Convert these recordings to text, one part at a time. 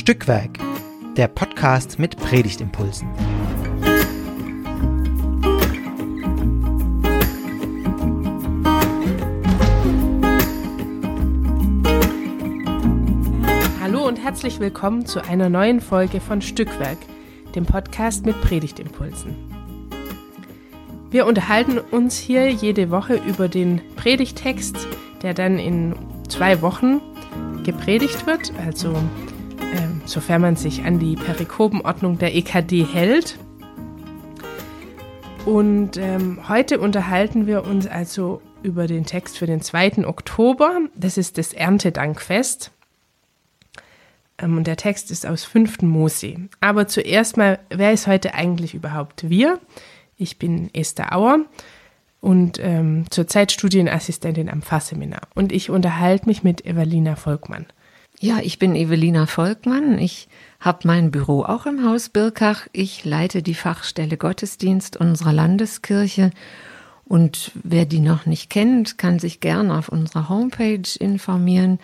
Stückwerk, der Podcast mit Predigtimpulsen. Hallo und herzlich willkommen zu einer neuen Folge von Stückwerk, dem Podcast mit Predigtimpulsen. Wir unterhalten uns hier jede Woche über den Predigtext, der dann in zwei Wochen gepredigt wird, also sofern man sich an die Perikopenordnung der EKD hält. Und ähm, heute unterhalten wir uns also über den Text für den 2. Oktober. Das ist das Erntedankfest. Ähm, und der Text ist aus 5. Mose. Aber zuerst mal, wer ist heute eigentlich überhaupt wir? Ich bin Esther Auer und ähm, zurzeit Studienassistentin am Fachseminar. Und ich unterhalte mich mit Evelina Volkmann. Ja, ich bin Evelina Volkmann. Ich habe mein Büro auch im Haus Birkach. Ich leite die Fachstelle Gottesdienst unserer Landeskirche. Und wer die noch nicht kennt, kann sich gern auf unserer Homepage informieren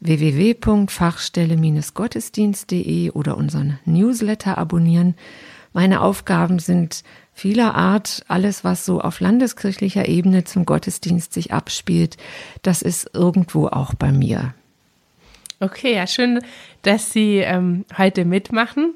www.fachstelle-gottesdienst.de oder unseren Newsletter abonnieren. Meine Aufgaben sind vieler Art, alles, was so auf landeskirchlicher Ebene zum Gottesdienst sich abspielt, das ist irgendwo auch bei mir. Okay, ja, schön, dass Sie ähm, heute mitmachen.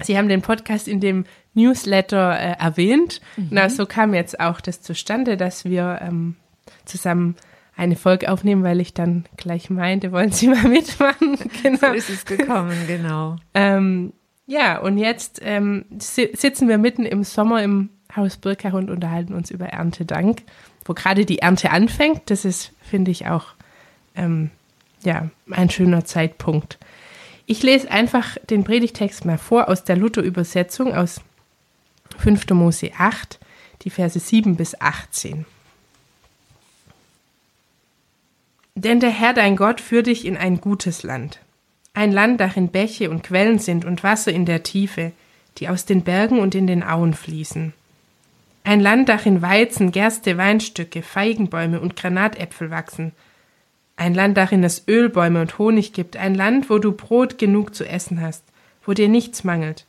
Sie haben den Podcast in dem Newsletter äh, erwähnt. Mhm. Na, so kam jetzt auch das zustande, dass wir ähm, zusammen eine Folge aufnehmen, weil ich dann gleich meinte, wollen Sie mal mitmachen? Genau. So ist es gekommen, genau. Ähm, ja, und jetzt ähm, sitzen wir mitten im Sommer im Haus Birkach und unterhalten uns über Erntedank, wo gerade die Ernte anfängt. Das ist, finde ich, auch ähm, ja, ein schöner Zeitpunkt. Ich lese einfach den Predigtext mal vor aus der Luther-Übersetzung aus 5. Mose 8, die Verse 7 bis 18. Denn der Herr dein Gott führt dich in ein gutes Land ein Land, darin Bäche und Quellen sind und Wasser in der Tiefe, die aus den Bergen und in den Auen fließen. Ein Land, darin Weizen, Gerste, Weinstücke, Feigenbäume und Granatäpfel wachsen. Ein Land, darin es Ölbäume und Honig gibt. Ein Land, wo du Brot genug zu essen hast, wo dir nichts mangelt.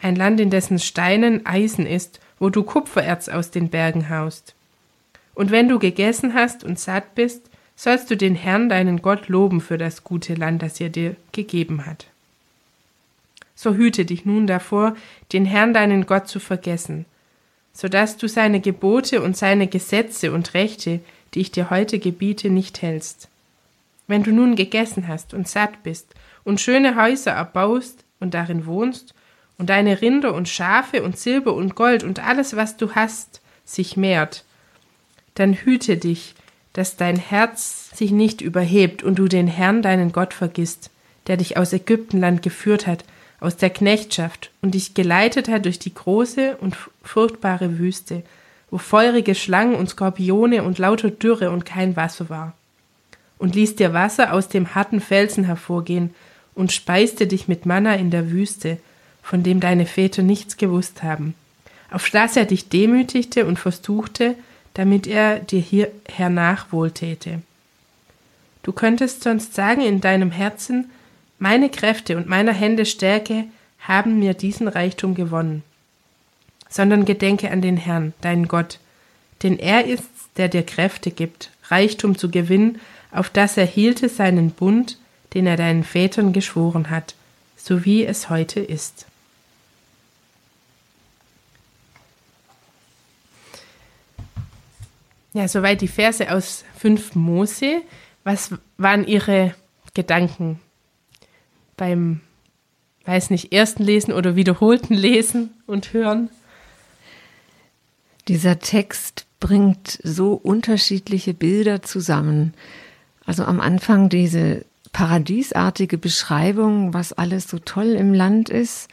Ein Land, in dessen Steinen Eisen ist, wo du Kupfererz aus den Bergen haust. Und wenn du gegessen hast und satt bist, sollst du den Herrn deinen Gott loben für das gute Land, das er dir gegeben hat. So hüte dich nun davor, den Herrn deinen Gott zu vergessen, so dass du seine Gebote und seine Gesetze und Rechte, die ich dir heute gebiete, nicht hältst. Wenn du nun gegessen hast und satt bist und schöne Häuser erbaust und darin wohnst, und deine Rinder und Schafe und Silber und Gold und alles, was du hast, sich mehrt, dann hüte dich, dass dein Herz sich nicht überhebt und du den Herrn, deinen Gott, vergisst, der dich aus Ägyptenland geführt hat, aus der Knechtschaft und dich geleitet hat durch die große und furchtbare Wüste, wo feurige Schlangen und Skorpione und lauter Dürre und kein Wasser war. Und ließ dir Wasser aus dem harten Felsen hervorgehen und speiste dich mit Manna in der Wüste, von dem deine Väter nichts gewusst haben, auf das er dich demütigte und versuchte, damit er dir hier hernach wohltäte. Du könntest sonst sagen in deinem Herzen, meine Kräfte und meiner Hände Stärke haben mir diesen Reichtum gewonnen. Sondern gedenke an den Herrn, deinen Gott, denn er ist's, der dir Kräfte gibt, Reichtum zu gewinnen, auf das er hielte seinen Bund, den er deinen Vätern geschworen hat, so wie es heute ist. Ja, soweit die Verse aus 5 Mose. Was waren Ihre Gedanken beim, weiß nicht, ersten Lesen oder wiederholten Lesen und Hören? Dieser Text bringt so unterschiedliche Bilder zusammen. Also am Anfang diese paradiesartige Beschreibung, was alles so toll im Land ist.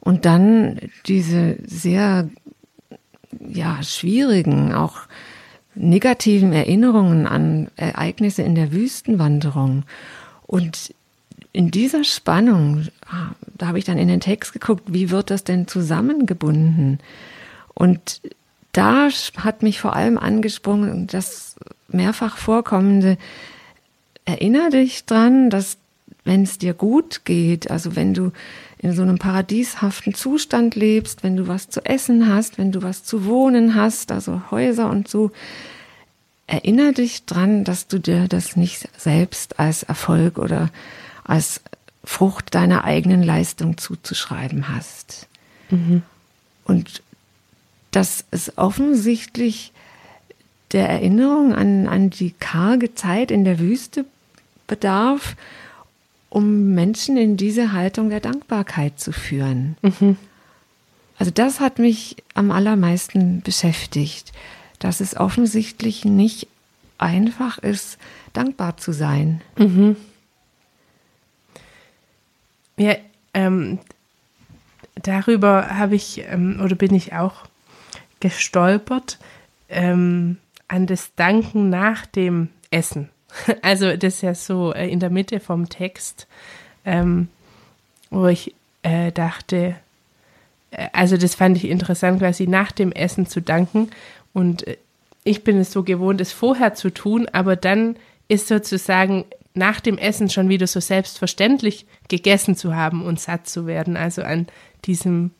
Und dann diese sehr, ja, schwierigen, auch negativen Erinnerungen an Ereignisse in der Wüstenwanderung. Und in dieser Spannung, ah, da habe ich dann in den Text geguckt, wie wird das denn zusammengebunden? Und da hat mich vor allem angesprungen das mehrfach vorkommende, erinnere dich dran, dass wenn es dir gut geht, also wenn du in so einem paradieshaften Zustand lebst, wenn du was zu essen hast, wenn du was zu wohnen hast, also Häuser und so, erinnere dich dran, dass du dir das nicht selbst als Erfolg oder als Frucht deiner eigenen Leistung zuzuschreiben hast. Mhm. Und dass es offensichtlich der Erinnerung an, an die karge Zeit in der Wüste bedarf, um Menschen in diese Haltung der Dankbarkeit zu führen. Mhm. Also das hat mich am allermeisten beschäftigt, dass es offensichtlich nicht einfach ist, dankbar zu sein. Mhm. Ja, ähm, darüber habe ich ähm, oder bin ich auch gestolpert ähm, an das Danken nach dem Essen. Also das ist ja so äh, in der Mitte vom Text, ähm, wo ich äh, dachte, äh, also das fand ich interessant, quasi nach dem Essen zu danken. Und äh, ich bin es so gewohnt, es vorher zu tun, aber dann ist sozusagen nach dem Essen schon wieder so selbstverständlich gegessen zu haben und satt zu werden. Also an diesem,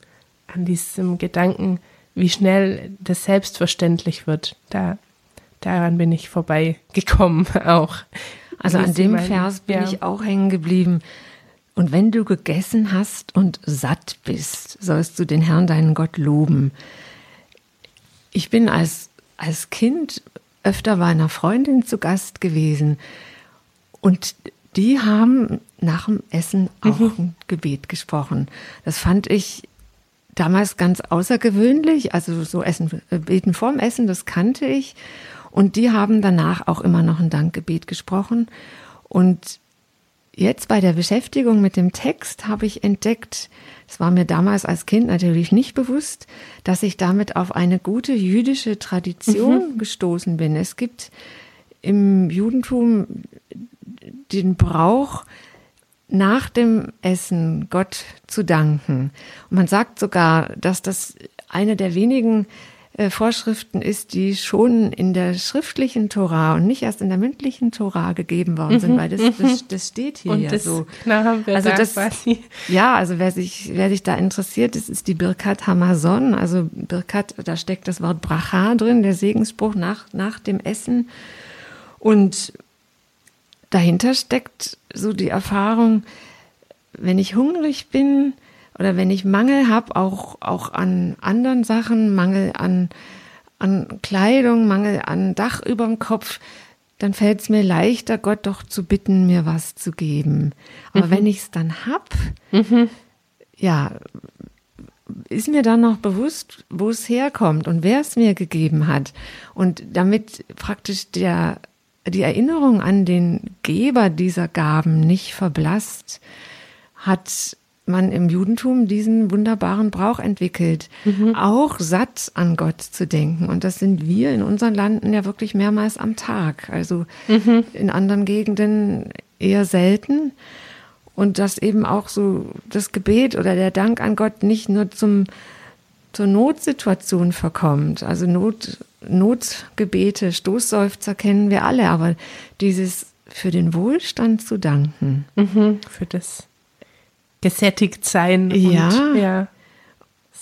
an diesem Gedanken, wie schnell das selbstverständlich wird. Da, daran bin ich vorbeigekommen auch. Also an dem mein, Vers bin ja. ich auch hängen geblieben. Und wenn du gegessen hast und satt bist, sollst du den Herrn, deinen Gott, loben. Ich bin als, als Kind öfter bei einer Freundin zu Gast gewesen und die haben nach dem Essen auch mhm. ein Gebet gesprochen. Das fand ich damals ganz außergewöhnlich. Also so Essen, äh, beten vorm Essen, das kannte ich. Und die haben danach auch immer noch ein Dankgebet gesprochen. Und jetzt bei der Beschäftigung mit dem Text habe ich entdeckt, es war mir damals als Kind natürlich nicht bewusst, dass ich damit auf eine gute jüdische Tradition mhm. gestoßen bin. Es gibt im Judentum den Brauch, nach dem Essen Gott zu danken. Und man sagt sogar, dass das eine der wenigen äh, Vorschriften ist, die schon in der schriftlichen Tora und nicht erst in der mündlichen Tora gegeben worden sind, mhm, weil das, das, mhm. das steht hier und ja das, so. Haben wir also da das, quasi. Ja, also wer sich, wer sich da interessiert, das ist die Birkat Hamazon. Also Birkat, da steckt das Wort Bracha drin, der Segensspruch nach, nach dem Essen. Und dahinter steckt so die Erfahrung, wenn ich hungrig bin oder wenn ich Mangel habe, auch, auch an anderen Sachen, Mangel an, an Kleidung, Mangel an Dach über dem Kopf, dann fällt es mir leichter, Gott doch zu bitten, mir was zu geben. Aber mhm. wenn ich es dann hab, mhm. ja, ist mir dann noch bewusst, wo es herkommt und wer es mir gegeben hat. Und damit praktisch der die Erinnerung an den Geber dieser Gaben nicht verblasst, hat man im Judentum diesen wunderbaren Brauch entwickelt, mhm. auch satt an Gott zu denken. Und das sind wir in unseren Landen ja wirklich mehrmals am Tag. Also mhm. in anderen Gegenden eher selten. Und dass eben auch so das Gebet oder der Dank an Gott nicht nur zum, zur Notsituation verkommt. Also Not, Notgebete, Stoßseufzer kennen wir alle, aber dieses für den Wohlstand zu danken. Mhm, für das gesättigt sein. Ja. Und, ja,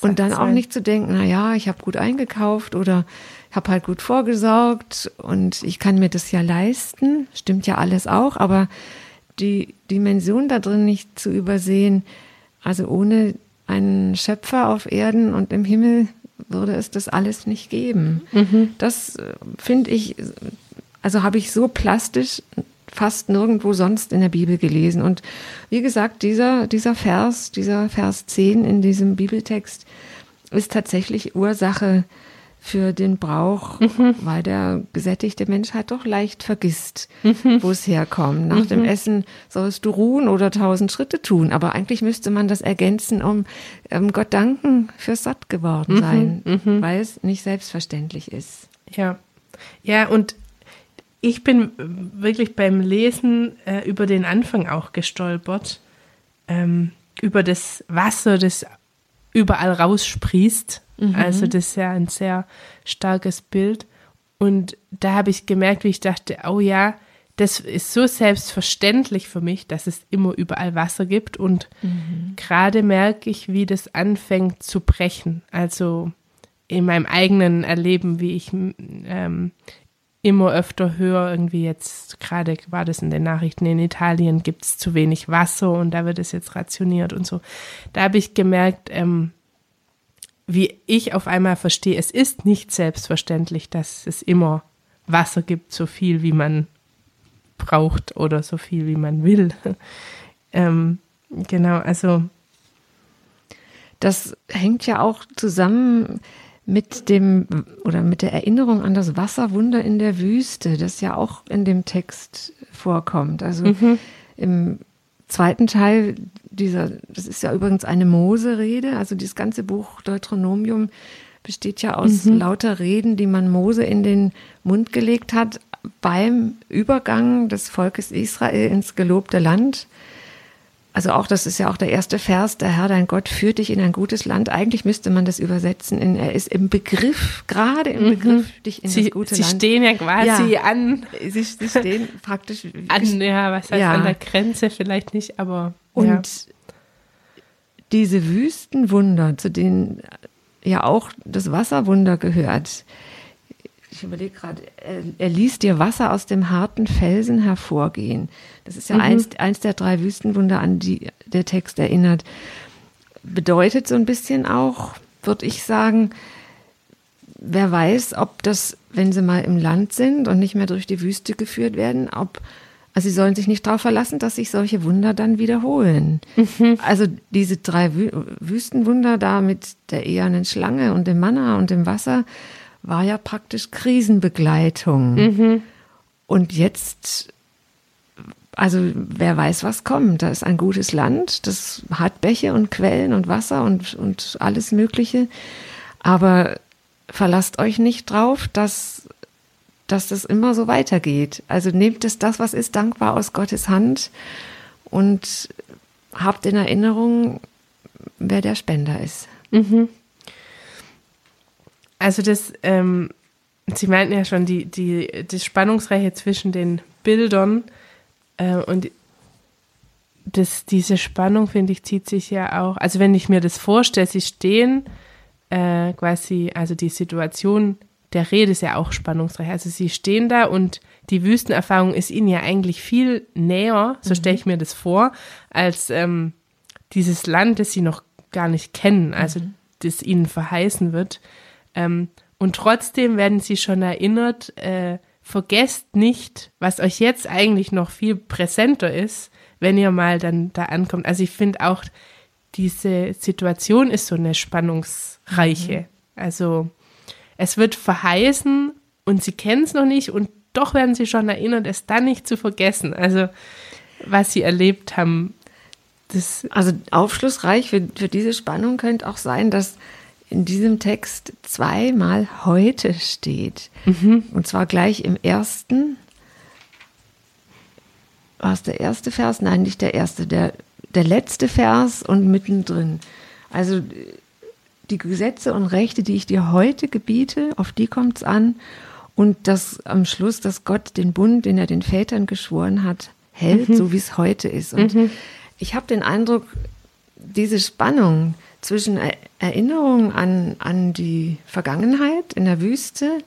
und dann auch nicht zu denken, na ja, ich habe gut eingekauft oder habe halt gut vorgesorgt und ich kann mir das ja leisten. Stimmt ja alles auch, aber die Dimension da drin nicht zu übersehen, also ohne einen Schöpfer auf Erden und im Himmel würde es das alles nicht geben. Mhm. Das äh, finde ich, also habe ich so plastisch fast nirgendwo sonst in der Bibel gelesen. Und wie gesagt, dieser, dieser Vers, dieser Vers 10 in diesem Bibeltext ist tatsächlich Ursache für den Brauch, mhm. weil der gesättigte Mensch halt doch leicht vergisst, mhm. wo es herkommt. Nach mhm. dem Essen sollst du ruhen oder tausend Schritte tun, aber eigentlich müsste man das ergänzen, um ähm, Gott danken fürs satt geworden mhm. sein, mhm. weil es nicht selbstverständlich ist. Ja, ja und ich bin wirklich beim Lesen äh, über den Anfang auch gestolpert, ähm, über das Wasser, das überall raussprießt Mhm. Also das ist ja ein sehr starkes Bild. Und da habe ich gemerkt, wie ich dachte, oh ja, das ist so selbstverständlich für mich, dass es immer überall Wasser gibt und mhm. gerade merke ich, wie das anfängt zu brechen. Also in meinem eigenen Erleben, wie ich ähm, immer öfter höre, irgendwie jetzt, gerade war das in den Nachrichten in Italien, gibt es zu wenig Wasser und da wird es jetzt rationiert und so. Da habe ich gemerkt, ähm, wie ich auf einmal verstehe, es ist nicht selbstverständlich, dass es immer Wasser gibt, so viel wie man braucht oder so viel wie man will. ähm, genau, also. Das hängt ja auch zusammen mit dem oder mit der Erinnerung an das Wasserwunder in der Wüste, das ja auch in dem Text vorkommt. Also mhm. im zweiten Teil dieser, das ist ja übrigens eine Mose-Rede, also dieses ganze Buch Deuteronomium besteht ja aus mhm. lauter Reden, die man Mose in den Mund gelegt hat beim Übergang des Volkes Israel ins gelobte Land also auch, das ist ja auch der erste Vers, der Herr, dein Gott, führt dich in ein gutes Land. Eigentlich müsste man das übersetzen in, er ist im Begriff, gerade im mhm. Begriff, dich in Sie, das gute Sie Land. Sie stehen ja quasi ja, an. Sie, Sie, stehen praktisch. An, ja, was heißt ja. an der Grenze vielleicht nicht, aber. Und ja. diese Wüstenwunder, zu denen ja auch das Wasserwunder gehört, ich überlege gerade, er, er, ließ dir Wasser aus dem harten Felsen hervorgehen. Das ist ja mhm. eins, eins der drei Wüstenwunder, an die der Text erinnert. Bedeutet so ein bisschen auch, würde ich sagen, wer weiß, ob das, wenn sie mal im Land sind und nicht mehr durch die Wüste geführt werden, ob, also sie sollen sich nicht darauf verlassen, dass sich solche Wunder dann wiederholen. Mhm. Also diese drei Wüstenwunder da mit der ehernen Schlange und dem Manna und dem Wasser, war ja praktisch Krisenbegleitung. Mhm. Und jetzt, also wer weiß, was kommt. Da ist ein gutes Land, das hat Bäche und Quellen und Wasser und, und alles Mögliche. Aber verlasst euch nicht drauf, dass, dass das immer so weitergeht. Also nehmt es das, was ist, dankbar aus Gottes Hand und habt in Erinnerung, wer der Spender ist. Mhm. Also das, ähm, Sie meinten ja schon, die, die, die Spannungsreihe zwischen den Bildern äh, und das, diese Spannung, finde ich, zieht sich ja auch, also wenn ich mir das vorstelle, sie stehen äh, quasi, also die Situation der Rede ist ja auch spannungsreich. Also sie stehen da und die Wüstenerfahrung ist ihnen ja eigentlich viel näher, so stelle ich mhm. mir das vor, als ähm, dieses Land, das sie noch gar nicht kennen, also mhm. das ihnen verheißen wird. Ähm, und trotzdem werden sie schon erinnert, äh, vergesst nicht, was euch jetzt eigentlich noch viel präsenter ist, wenn ihr mal dann da ankommt. Also ich finde auch, diese Situation ist so eine spannungsreiche. Mhm. Also es wird verheißen und sie kennen es noch nicht und doch werden sie schon erinnert, es dann nicht zu vergessen. Also was sie erlebt haben. Das also aufschlussreich für, für diese Spannung könnte auch sein, dass in diesem Text zweimal heute steht. Mhm. Und zwar gleich im ersten. War es der erste Vers? Nein, nicht der erste, der, der letzte Vers und mittendrin. Also die Gesetze und Rechte, die ich dir heute gebiete, auf die kommt es an. Und das am Schluss, dass Gott den Bund, den er den Vätern geschworen hat, hält, mhm. so wie es heute ist. Und mhm. ich habe den Eindruck, diese Spannung, zwischen Erinnerungen an, an die Vergangenheit in der Wüste,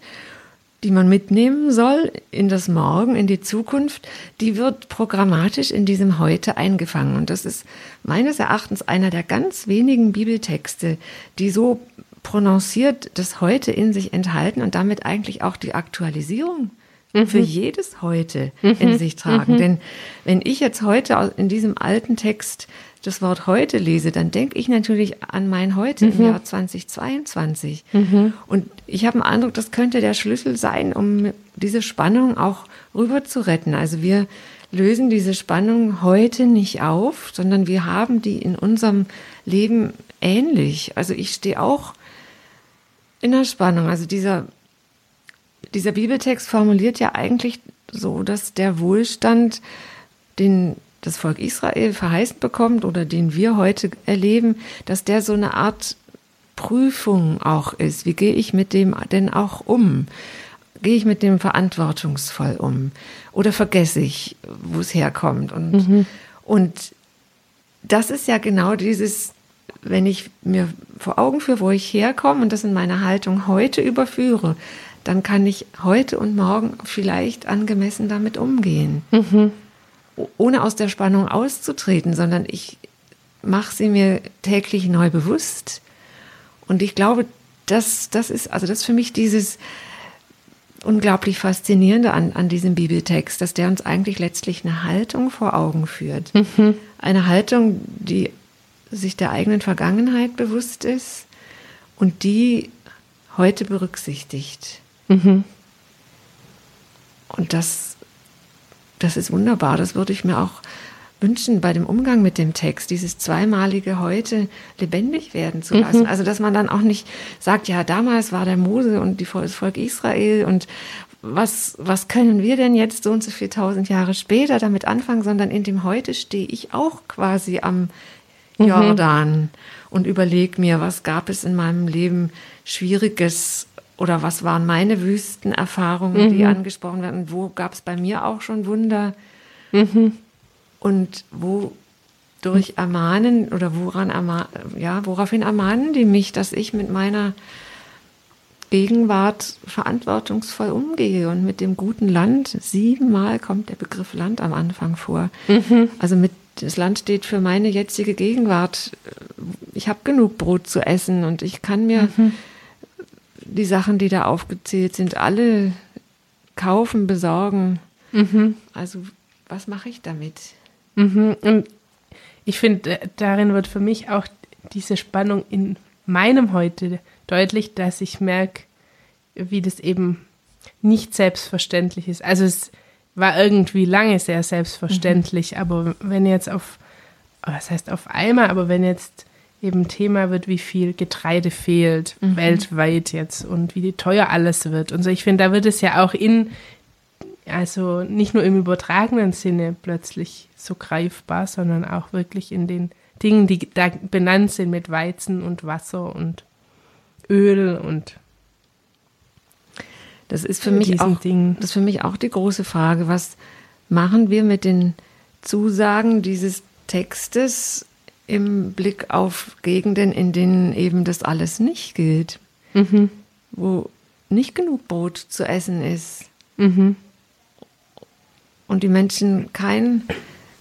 die man mitnehmen soll in das Morgen, in die Zukunft, die wird programmatisch in diesem Heute eingefangen. Und das ist meines Erachtens einer der ganz wenigen Bibeltexte, die so prononciert das Heute in sich enthalten und damit eigentlich auch die Aktualisierung mhm. für jedes Heute mhm. in sich tragen. Mhm. Denn wenn ich jetzt heute in diesem alten Text das Wort heute lese, dann denke ich natürlich an mein Heute mhm. im Jahr 2022. Mhm. Und ich habe den Eindruck, das könnte der Schlüssel sein, um diese Spannung auch rüber zu retten. Also wir lösen diese Spannung heute nicht auf, sondern wir haben die in unserem Leben ähnlich. Also ich stehe auch in der Spannung. Also dieser, dieser Bibeltext formuliert ja eigentlich so, dass der Wohlstand, den das Volk Israel verheißen bekommt oder den wir heute erleben, dass der so eine Art Prüfung auch ist. Wie gehe ich mit dem denn auch um? gehe ich mit dem verantwortungsvoll um? Oder vergesse ich, wo es herkommt? Und, mhm. und das ist ja genau dieses, wenn ich mir vor Augen führe, wo ich herkomme und das in meine Haltung heute überführe, dann kann ich heute und morgen vielleicht angemessen damit umgehen. Mhm. Ohne aus der Spannung auszutreten, sondern ich mache sie mir täglich neu bewusst. Und ich glaube, das, das ist, also das ist für mich dieses, unglaublich Faszinierende an, an diesem Bibeltext, dass der uns eigentlich letztlich eine Haltung vor Augen führt. Mhm. Eine Haltung, die sich der eigenen Vergangenheit bewusst ist und die heute berücksichtigt. Mhm. Und das, das ist wunderbar. Das würde ich mir auch wünschen bei dem Umgang mit dem Text, dieses zweimalige heute lebendig werden zu lassen. Mhm. Also, dass man dann auch nicht sagt, ja, damals war der Mose und die, das Volk Israel und was, was können wir denn jetzt so und so viel tausend Jahre später damit anfangen, sondern in dem heute stehe ich auch quasi am mhm. Jordan und überlege mir, was gab es in meinem Leben Schwieriges oder was waren meine Wüstenerfahrungen, mhm. die angesprochen werden, wo gab es bei mir auch schon Wunder. Mhm und wodurch ermahnen oder woran ermahnen, ja, woraufhin ermahnen die mich, dass ich mit meiner Gegenwart verantwortungsvoll umgehe und mit dem guten Land. Siebenmal kommt der Begriff Land am Anfang vor. Mhm. Also mit das Land steht für meine jetzige Gegenwart. Ich habe genug Brot zu essen und ich kann mir mhm. Die Sachen, die da aufgezählt sind, alle kaufen, besorgen. Mhm. Also was mache ich damit? Mhm. Und ich finde, darin wird für mich auch diese Spannung in meinem Heute deutlich, dass ich merke, wie das eben nicht selbstverständlich ist. Also es war irgendwie lange sehr selbstverständlich, mhm. aber wenn jetzt auf, was heißt auf einmal, aber wenn jetzt eben Thema wird, wie viel Getreide fehlt, mhm. weltweit jetzt und wie teuer alles wird und so, ich finde, da wird es ja auch in also nicht nur im übertragenen Sinne plötzlich so greifbar, sondern auch wirklich in den Dingen, die da benannt sind mit Weizen und Wasser und Öl und das ist für mich auch Dingen. das ist für mich auch die große Frage, was machen wir mit den Zusagen dieses Textes im Blick auf Gegenden, in denen eben das alles nicht gilt, mhm. wo nicht genug Brot zu essen ist, mhm und die Menschen kein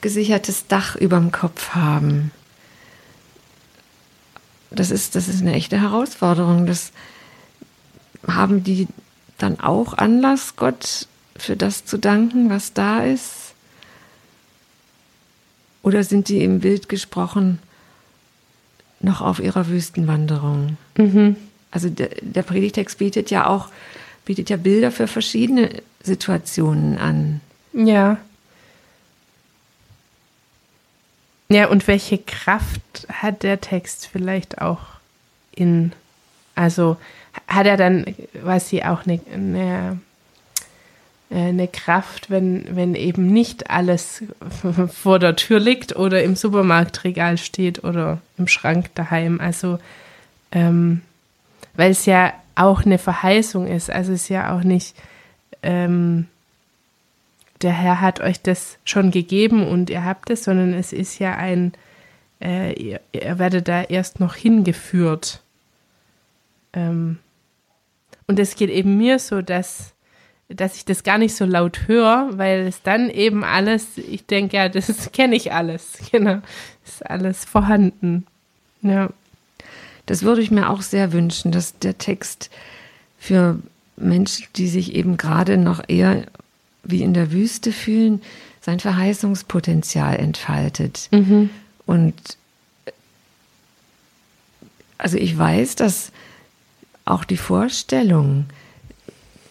gesichertes Dach über dem Kopf haben. Das ist, das ist eine echte Herausforderung. Das haben die dann auch Anlass, Gott für das zu danken, was da ist? Oder sind die im Bild gesprochen noch auf ihrer Wüstenwanderung? Mhm. Also der, der Predigtext bietet ja auch, bietet ja Bilder für verschiedene Situationen an. Ja. Ja, und welche Kraft hat der Text vielleicht auch in, also hat er dann, weiß sie auch eine, eine, eine Kraft, wenn, wenn eben nicht alles vor der Tür liegt oder im Supermarktregal steht oder im Schrank daheim. Also, ähm, weil es ja auch eine Verheißung ist. Also es ist ja auch nicht, ähm, der Herr hat euch das schon gegeben und ihr habt es, sondern es ist ja ein, äh, ihr, ihr, werdet da erst noch hingeführt. Ähm, und es geht eben mir so, dass, dass ich das gar nicht so laut höre, weil es dann eben alles, ich denke, ja, das kenne ich alles, genau, ist alles vorhanden. Ja. Das würde ich mir auch sehr wünschen, dass der Text für Menschen, die sich eben gerade noch eher wie in der Wüste fühlen, sein Verheißungspotenzial entfaltet. Mhm. Und also ich weiß, dass auch die Vorstellung,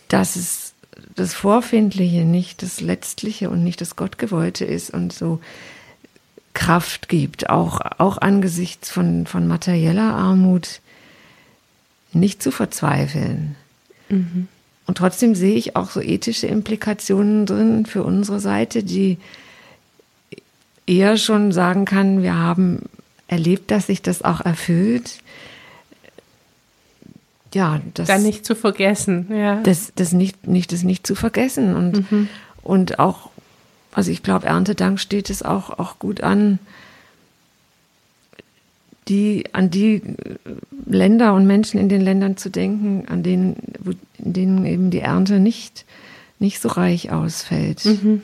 dass es das Vorfindliche nicht das Letztliche und nicht das Gottgewollte ist und so Kraft gibt, auch, auch angesichts von, von materieller Armut, nicht zu verzweifeln. Mhm. Und trotzdem sehe ich auch so ethische Implikationen drin für unsere Seite, die eher schon sagen kann, wir haben erlebt, dass sich das auch erfüllt. Ja, das, dann nicht zu vergessen, ja. Das, das nicht, nicht, das nicht zu vergessen und, mhm. und auch, also ich glaube, Erntedank steht es auch, auch gut an, die, an die Länder und Menschen in den Ländern zu denken, an denen, in denen eben die Ernte nicht, nicht so reich ausfällt. Mhm.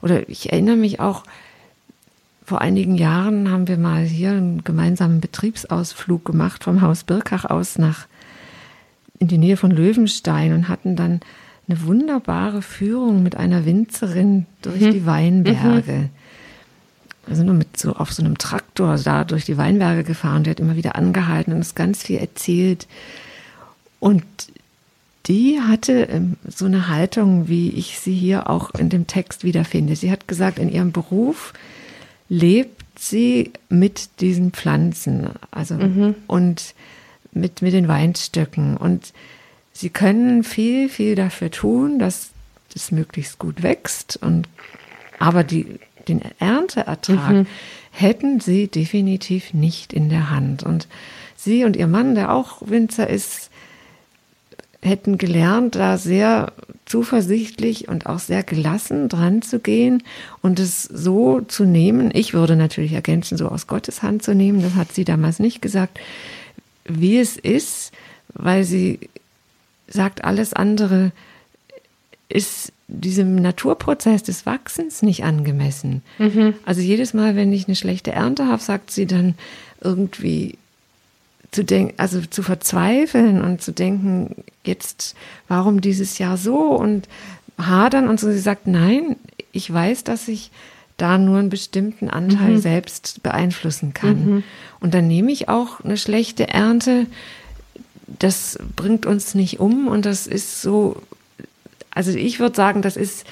Oder ich erinnere mich auch, vor einigen Jahren haben wir mal hier einen gemeinsamen Betriebsausflug gemacht vom Haus Birkach aus nach in die Nähe von Löwenstein und hatten dann eine wunderbare Führung mit einer Winzerin durch mhm. die Weinberge. Mhm. Wir sind nur mit so auf so einem Traktor da durch die Weinberge gefahren. Die hat immer wieder angehalten und uns ganz viel erzählt. Und die hatte ähm, so eine Haltung, wie ich sie hier auch in dem Text wiederfinde. Sie hat gesagt, in ihrem Beruf lebt sie mit diesen Pflanzen, also mhm. und mit, mit den Weinstöcken. Und sie können viel, viel dafür tun, dass das möglichst gut wächst. Und, aber die, den Ernteertrag mhm. hätten sie definitiv nicht in der Hand. Und sie und ihr Mann, der auch Winzer ist, hätten gelernt, da sehr zuversichtlich und auch sehr gelassen dran zu gehen und es so zu nehmen. Ich würde natürlich ergänzen, so aus Gottes Hand zu nehmen. Das hat sie damals nicht gesagt, wie es ist, weil sie sagt, alles andere ist diesem Naturprozess des Wachsens nicht angemessen. Mhm. Also jedes Mal, wenn ich eine schlechte Ernte habe, sagt sie dann irgendwie zu denken, also zu verzweifeln und zu denken, jetzt, warum dieses Jahr so und hadern und so. Sie sagt, nein, ich weiß, dass ich da nur einen bestimmten Anteil mhm. selbst beeinflussen kann. Mhm. Und dann nehme ich auch eine schlechte Ernte. Das bringt uns nicht um und das ist so, also ich würde sagen, das ist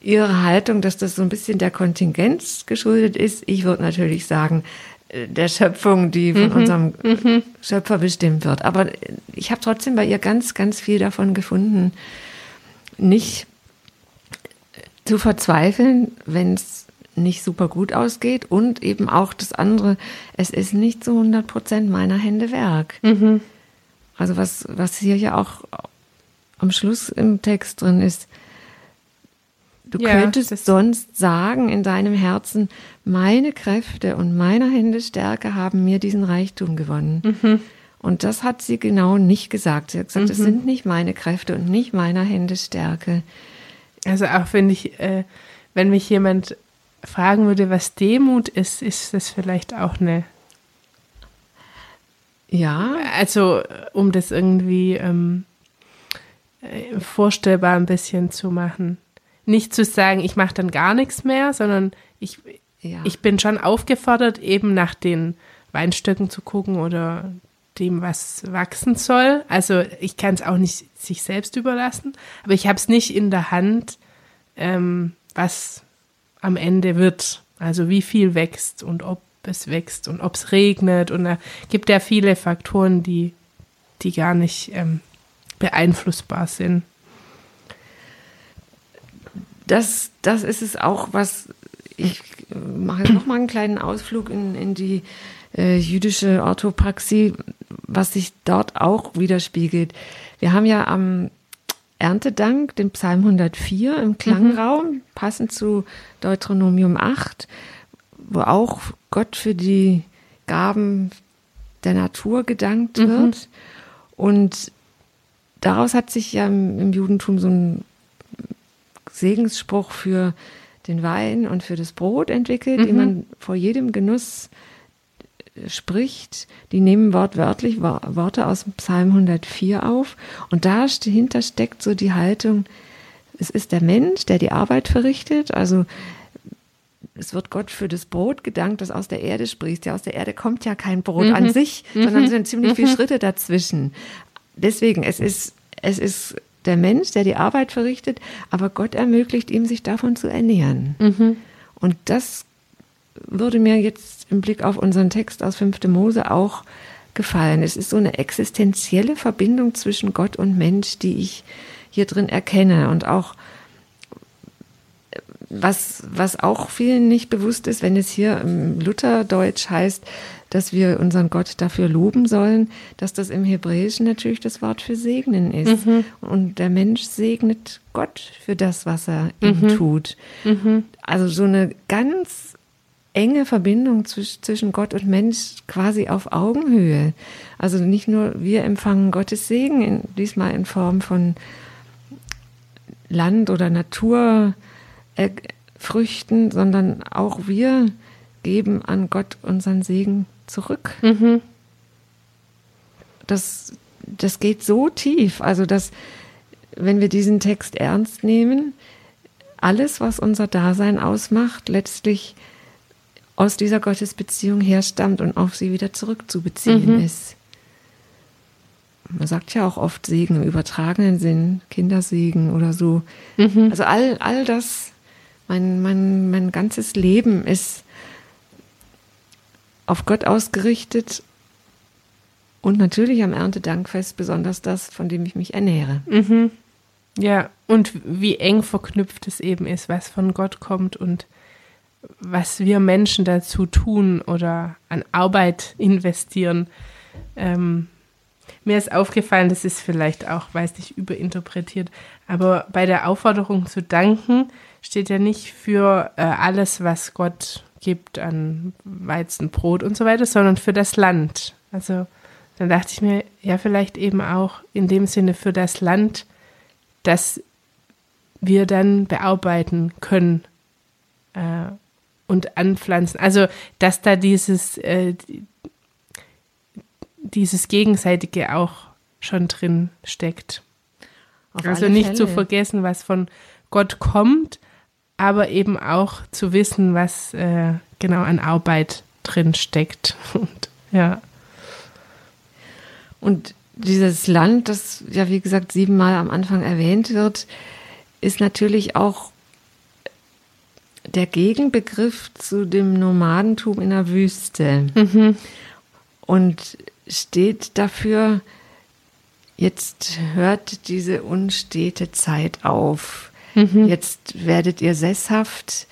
ihre Haltung, dass das so ein bisschen der Kontingenz geschuldet ist. Ich würde natürlich sagen, äh, der Schöpfung, die von mhm. unserem mhm. Schöpfer bestimmt wird. Aber ich habe trotzdem bei ihr ganz, ganz viel davon gefunden, nicht zu verzweifeln, wenn es nicht super gut ausgeht und eben auch das andere, es ist nicht zu 100 Prozent meiner Hände Werk. Mhm. Also was, was hier ja auch am Schluss im Text drin ist, du ja, könntest sonst sagen in deinem Herzen, meine Kräfte und meiner Hände Stärke haben mir diesen Reichtum gewonnen. Mhm. Und das hat sie genau nicht gesagt. Sie hat gesagt, es mhm. sind nicht meine Kräfte und nicht meiner Hände Stärke. Also auch wenn ich, äh, wenn mich jemand fragen würde, was Demut ist, ist das vielleicht auch eine. Ja. Also, um das irgendwie ähm, äh, vorstellbar ein bisschen zu machen. Nicht zu sagen, ich mache dann gar nichts mehr, sondern ich, ja. ich bin schon aufgefordert, eben nach den Weinstöcken zu gucken oder dem, was wachsen soll. Also ich kann es auch nicht sich selbst überlassen, aber ich habe es nicht in der Hand, ähm, was am Ende wird. Also wie viel wächst und ob es wächst und ob es regnet. Und da gibt ja viele Faktoren, die, die gar nicht ähm, beeinflussbar sind. Das, das ist es auch, was ich mache jetzt noch mal einen kleinen Ausflug in, in die äh, jüdische Orthopraxie, was sich dort auch widerspiegelt. Wir haben ja am Erntedank, den Psalm 104 im Klangraum, mhm. passend zu Deuteronomium 8, wo auch Gott für die Gaben der Natur gedankt mhm. wird. Und daraus hat sich ja im, Judentum so ein Segensspruch für den Wein und für das Brot entwickelt, mhm. den man vor jedem Genuss spricht, die nehmen wortwörtlich Worte aus Psalm 104 auf und dahinter steckt so die Haltung, es ist der Mensch, der die Arbeit verrichtet, also es wird Gott für das Brot gedankt, das aus der Erde spricht. Ja, aus der Erde kommt ja kein Brot mhm. an sich, sondern es sind ziemlich viele mhm. Schritte dazwischen. Deswegen, es ist, es ist der Mensch, der die Arbeit verrichtet, aber Gott ermöglicht ihm, sich davon zu ernähren. Mhm. Und das würde mir jetzt im Blick auf unseren Text aus 5. Mose auch gefallen. Es ist so eine existenzielle Verbindung zwischen Gott und Mensch, die ich hier drin erkenne und auch was, was auch vielen nicht bewusst ist, wenn es hier im Lutherdeutsch heißt, dass wir unseren Gott dafür loben sollen, dass das im Hebräischen natürlich das Wort für segnen ist. Mhm. Und der Mensch segnet Gott für das, was er mhm. ihm tut. Mhm. Also so eine ganz enge Verbindung zwischen Gott und Mensch quasi auf Augenhöhe. Also nicht nur wir empfangen Gottes Segen, in, diesmal in Form von Land oder Naturfrüchten, sondern auch wir geben an Gott unseren Segen zurück. Mhm. Das, das geht so tief, also dass, wenn wir diesen Text ernst nehmen, alles, was unser Dasein ausmacht, letztlich aus dieser Gottesbeziehung herstammt und auf sie wieder zurückzubeziehen mhm. ist. Man sagt ja auch oft Segen im übertragenen Sinn, Kindersegen oder so. Mhm. Also all, all das, mein, mein, mein ganzes Leben ist auf Gott ausgerichtet und natürlich am Erntedankfest besonders das, von dem ich mich ernähre. Mhm. Ja, und wie eng verknüpft es eben ist, was von Gott kommt und was wir Menschen dazu tun oder an Arbeit investieren. Ähm, mir ist aufgefallen, das ist vielleicht auch, weiß nicht, überinterpretiert, aber bei der Aufforderung zu danken steht ja nicht für äh, alles, was Gott gibt an Weizen, Brot und so weiter, sondern für das Land. Also dann dachte ich mir, ja, vielleicht eben auch in dem Sinne für das Land, das wir dann bearbeiten können. Äh, und anpflanzen. Also, dass da dieses, äh, dieses Gegenseitige auch schon drin steckt. Auf also nicht Fälle. zu vergessen, was von Gott kommt, aber eben auch zu wissen, was äh, genau an Arbeit drin steckt. Und, ja. Und dieses Land, das ja wie gesagt siebenmal am Anfang erwähnt wird, ist natürlich auch der Gegenbegriff zu dem Nomadentum in der Wüste mhm. und steht dafür, jetzt hört diese unstete Zeit auf. Mhm. Jetzt werdet ihr sesshaft.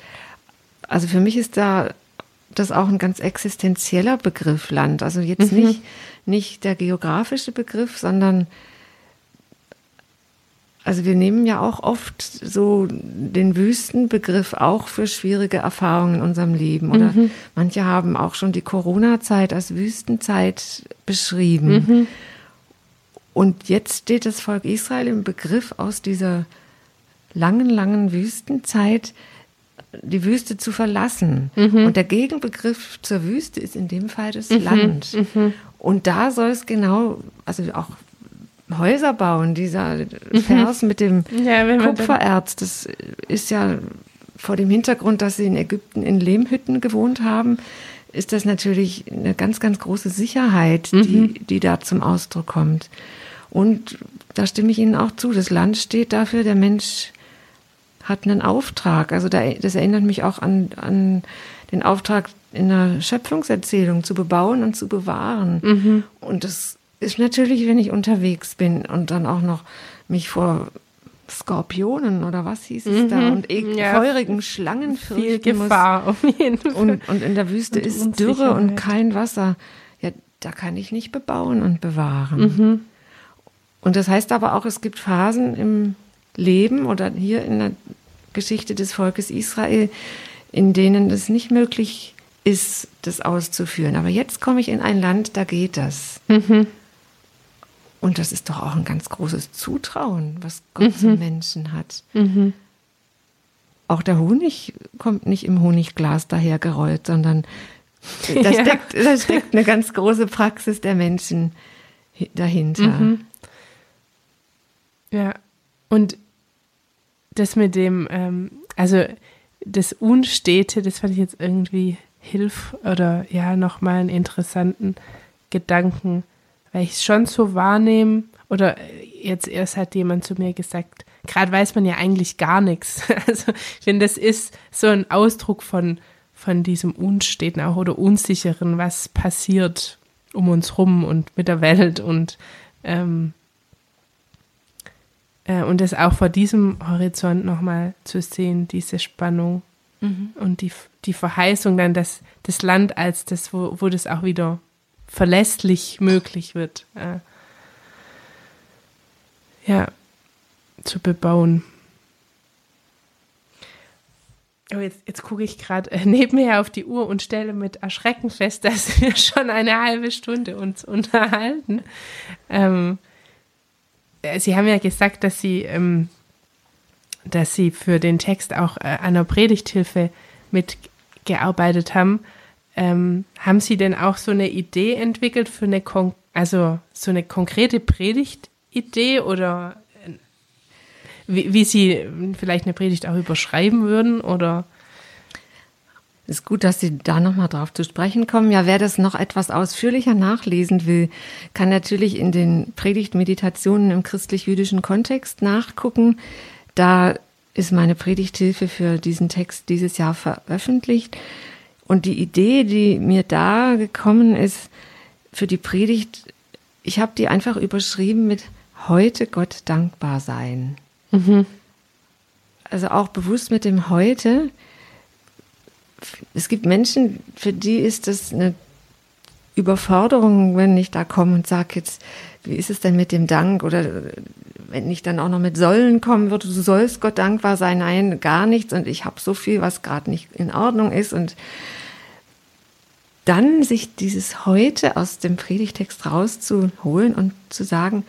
Also für mich ist da das auch ein ganz existenzieller Begriff Land. Also jetzt mhm. nicht, nicht der geografische Begriff, sondern also wir nehmen ja auch oft so den Wüstenbegriff auch für schwierige Erfahrungen in unserem Leben. Oder mhm. manche haben auch schon die Corona-Zeit als Wüstenzeit beschrieben. Mhm. Und jetzt steht das Volk Israel im Begriff aus dieser langen, langen Wüstenzeit die Wüste zu verlassen. Mhm. Und der Gegenbegriff zur Wüste ist in dem Fall das mhm. Land. Mhm. Und da soll es genau, also auch Häuser bauen. Dieser mhm. Vers mit dem ja, Kupfererz, das ist ja vor dem Hintergrund, dass sie in Ägypten in Lehmhütten gewohnt haben, ist das natürlich eine ganz, ganz große Sicherheit, mhm. die, die da zum Ausdruck kommt. Und da stimme ich Ihnen auch zu. Das Land steht dafür, der Mensch hat einen Auftrag. Also da, das erinnert mich auch an, an den Auftrag in der Schöpfungserzählung zu bebauen und zu bewahren. Mhm. Und das ist natürlich, wenn ich unterwegs bin und dann auch noch mich vor Skorpionen oder was hieß es mhm. da und e ja, feurigen Schlangen viel Gefahr muss. auf jeden Fall. Und, und in der Wüste und ist Dürre und kein Wasser. Ja, da kann ich nicht bebauen und bewahren. Mhm. Und das heißt aber auch, es gibt Phasen im Leben oder hier in der Geschichte des Volkes Israel, in denen es nicht möglich ist, das auszuführen. Aber jetzt komme ich in ein Land, da geht das. Mhm. Und das ist doch auch ein ganz großes Zutrauen, was Gott mhm. zum Menschen hat. Mhm. Auch der Honig kommt nicht im Honigglas dahergerollt, sondern da, ja. steckt, da steckt eine ganz große Praxis der Menschen dahinter. Mhm. Ja, und das mit dem, ähm, also das Unstete, das fand ich jetzt irgendwie hilf oder ja, nochmal einen interessanten Gedanken weil ich es schon so wahrnehme, oder jetzt erst hat jemand zu mir gesagt, gerade weiß man ja eigentlich gar nichts. Also ich finde, das ist so ein Ausdruck von, von diesem Unsteten auch oder Unsicheren, was passiert um uns rum und mit der Welt und ähm, Äh, und das auch vor diesem Horizont nochmal zu sehen, diese Spannung mhm. und die, die Verheißung dann, dass das Land als das, wo, wo das auch wieder verlässlich möglich wird. Äh, ja, zu bebauen. Oh, jetzt, jetzt gucke ich gerade äh, nebenher auf die Uhr und stelle mit Erschrecken fest, dass wir schon eine halbe Stunde uns unterhalten. Ähm, äh, Sie haben ja gesagt, dass Sie, ähm, dass Sie für den Text auch äh, an der Predigthilfe mitgearbeitet haben. Ähm, haben Sie denn auch so eine Idee entwickelt für eine, Kon also so eine konkrete Predigtidee oder wie, wie Sie vielleicht eine Predigt auch überschreiben würden oder? Ist gut, dass Sie da nochmal drauf zu sprechen kommen. Ja, wer das noch etwas ausführlicher nachlesen will, kann natürlich in den Predigtmeditationen im christlich-jüdischen Kontext nachgucken. Da ist meine Predigthilfe für diesen Text dieses Jahr veröffentlicht. Und die Idee, die mir da gekommen ist für die Predigt, ich habe die einfach überschrieben mit heute Gott dankbar sein. Mhm. Also auch bewusst mit dem heute. Es gibt Menschen, für die ist das eine Überforderung, wenn ich da komme und sage jetzt, wie ist es denn mit dem Dank? Oder wenn ich dann auch noch mit sollen kommen würde, du sollst Gott dankbar sein, nein, gar nichts und ich habe so viel, was gerade nicht in Ordnung ist und dann sich dieses heute aus dem Predigtext rauszuholen und zu sagen,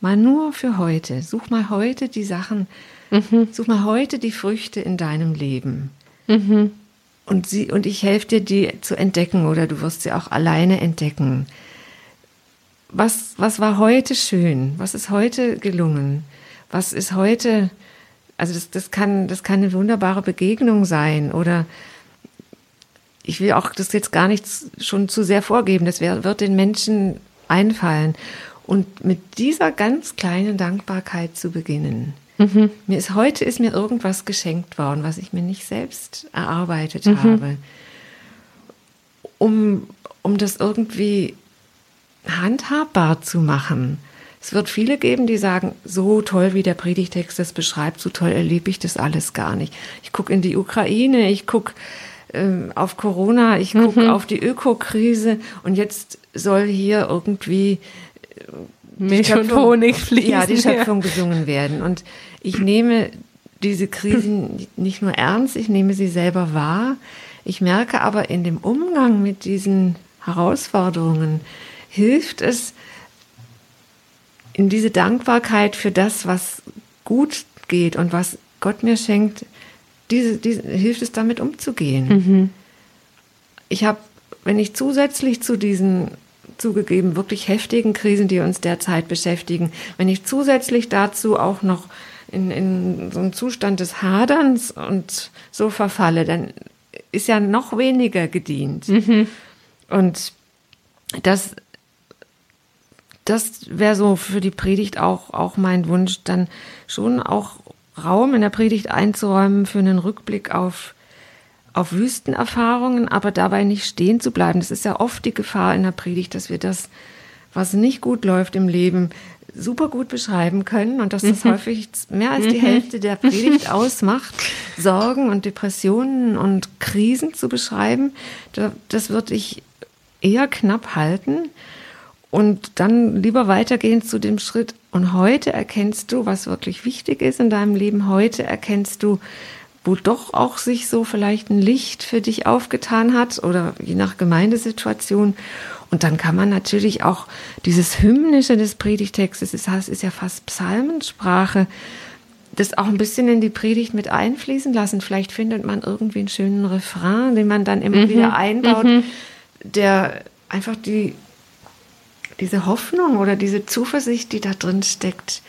Mal nur für heute. Such mal heute die Sachen, mhm. such mal heute die Früchte in deinem Leben. Mhm. Und, sie, und ich helfe dir, die zu entdecken oder du wirst sie auch alleine entdecken. Was, was war heute schön? Was ist heute gelungen? Was ist heute, also das, das, kann, das kann eine wunderbare Begegnung sein oder ich will auch das jetzt gar nicht schon zu sehr vorgeben, das wird den Menschen einfallen. Und mit dieser ganz kleinen Dankbarkeit zu beginnen. Mhm. Mir ist heute ist mir irgendwas geschenkt worden, was ich mir nicht selbst erarbeitet mhm. habe. Um, um das irgendwie handhabbar zu machen. Es wird viele geben, die sagen, so toll, wie der Predigtext das beschreibt, so toll erlebe ich das alles gar nicht. Ich gucke in die Ukraine, ich gucke ähm, auf Corona, ich gucke mhm. auf die Ökokrise und jetzt soll hier irgendwie Milch Schöpfung, und Honig fließen. Ja, die Schöpfung gesungen werden. Und ich nehme diese Krisen nicht nur ernst, ich nehme sie selber wahr. Ich merke aber in dem Umgang mit diesen Herausforderungen hilft es, in diese Dankbarkeit für das, was gut geht und was Gott mir schenkt, diese, diese, hilft es damit umzugehen. Mhm. Ich habe, wenn ich zusätzlich zu diesen zugegeben wirklich heftigen Krisen, die uns derzeit beschäftigen, wenn ich zusätzlich dazu auch noch in, in so einen Zustand des Haderns und so verfalle, dann ist ja noch weniger gedient. Mhm. Und das, das wäre so für die Predigt auch, auch mein Wunsch, dann schon auch Raum in der Predigt einzuräumen für einen Rückblick auf auf Wüstenerfahrungen, aber dabei nicht stehen zu bleiben. Das ist ja oft die Gefahr in der Predigt, dass wir das, was nicht gut läuft im Leben, super gut beschreiben können und dass das mhm. häufig mehr als die mhm. Hälfte der Predigt ausmacht, Sorgen und Depressionen und Krisen zu beschreiben. Das würde ich eher knapp halten und dann lieber weitergehen zu dem Schritt. Und heute erkennst du, was wirklich wichtig ist in deinem Leben. Heute erkennst du, wo doch auch sich so vielleicht ein Licht für dich aufgetan hat oder je nach Gemeindesituation. Und dann kann man natürlich auch dieses Hymnische des Predigtextes, das heißt, ist ja fast Psalmensprache, das auch ein bisschen in die Predigt mit einfließen lassen. Vielleicht findet man irgendwie einen schönen Refrain, den man dann immer mhm. wieder einbaut, mhm. der einfach die, diese Hoffnung oder diese Zuversicht, die da drin steckt,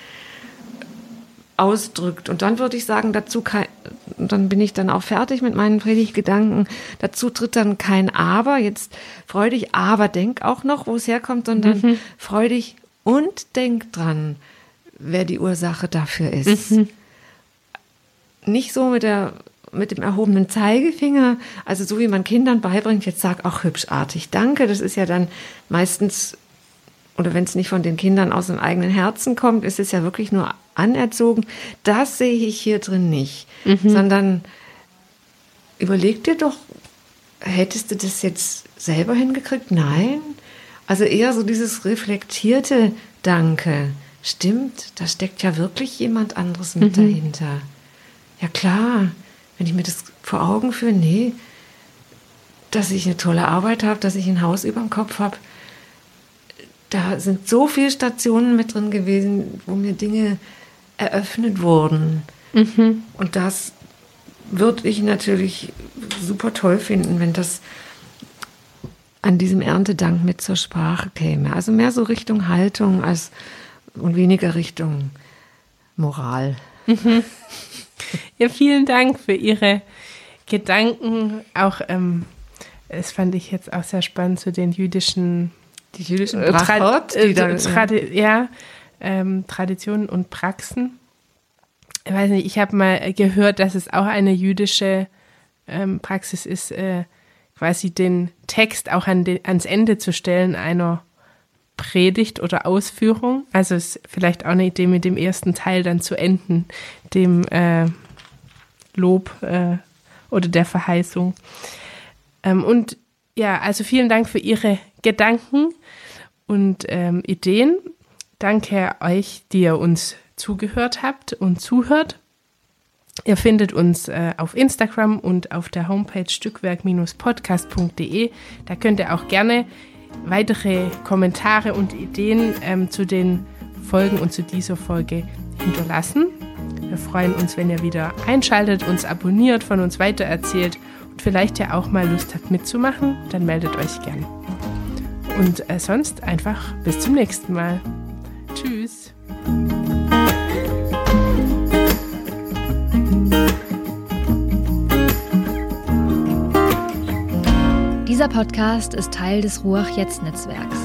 ausdrückt. Und dann würde ich sagen, dazu kein, dann bin ich dann auch fertig mit meinen Predigtgedanken. Dazu tritt dann kein Aber, jetzt freudig, aber denk auch noch, wo es herkommt, sondern mhm. freudig und denk dran, wer die Ursache dafür ist. Mhm. Nicht so mit der mit dem erhobenen Zeigefinger, also so wie man Kindern beibringt, jetzt sag auch hübschartig Danke, das ist ja dann meistens oder wenn es nicht von den Kindern aus dem eigenen Herzen kommt, ist es ja wirklich nur anerzogen. Das sehe ich hier drin nicht, mhm. sondern überleg dir doch, hättest du das jetzt selber hingekriegt? Nein. Also eher so dieses reflektierte Danke. Stimmt, da steckt ja wirklich jemand anderes mit mhm. dahinter. Ja klar, wenn ich mir das vor Augen führe, nee, dass ich eine tolle Arbeit habe, dass ich ein Haus über dem Kopf habe, da sind so viele Stationen mit drin gewesen, wo mir Dinge eröffnet wurden. Mhm. Und das würde ich natürlich super toll finden, wenn das an diesem Erntedank mit zur Sprache käme. Also mehr so Richtung Haltung als und weniger Richtung Moral. Mhm. Ja, vielen Dank für Ihre Gedanken. Auch, ähm, das fand ich jetzt auch sehr spannend zu den jüdischen, die jüdischen äh, Brachot, die äh, Tradi ja, ähm, Traditionen und Praxen. Ich weiß nicht, ich habe mal gehört, dass es auch eine jüdische ähm, Praxis ist, äh, quasi den Text auch an den, ans Ende zu stellen einer Predigt oder Ausführung. Also ist vielleicht auch eine Idee, mit dem ersten Teil dann zu enden, dem äh, Lob äh, oder der Verheißung. Ähm, und ja, also vielen Dank für Ihre Gedanken und ähm, Ideen. Danke euch, die ihr uns zugehört habt und zuhört. Ihr findet uns äh, auf Instagram und auf der Homepage stückwerk-podcast.de. Da könnt ihr auch gerne weitere Kommentare und Ideen ähm, zu den Folgen und zu dieser Folge hinterlassen. Wir freuen uns, wenn ihr wieder einschaltet, uns abonniert, von uns weitererzählt vielleicht ja auch mal Lust habt mitzumachen, dann meldet euch gern. Und äh, sonst einfach bis zum nächsten Mal. Tschüss. Dieser Podcast ist Teil des Ruach Jetzt Netzwerks.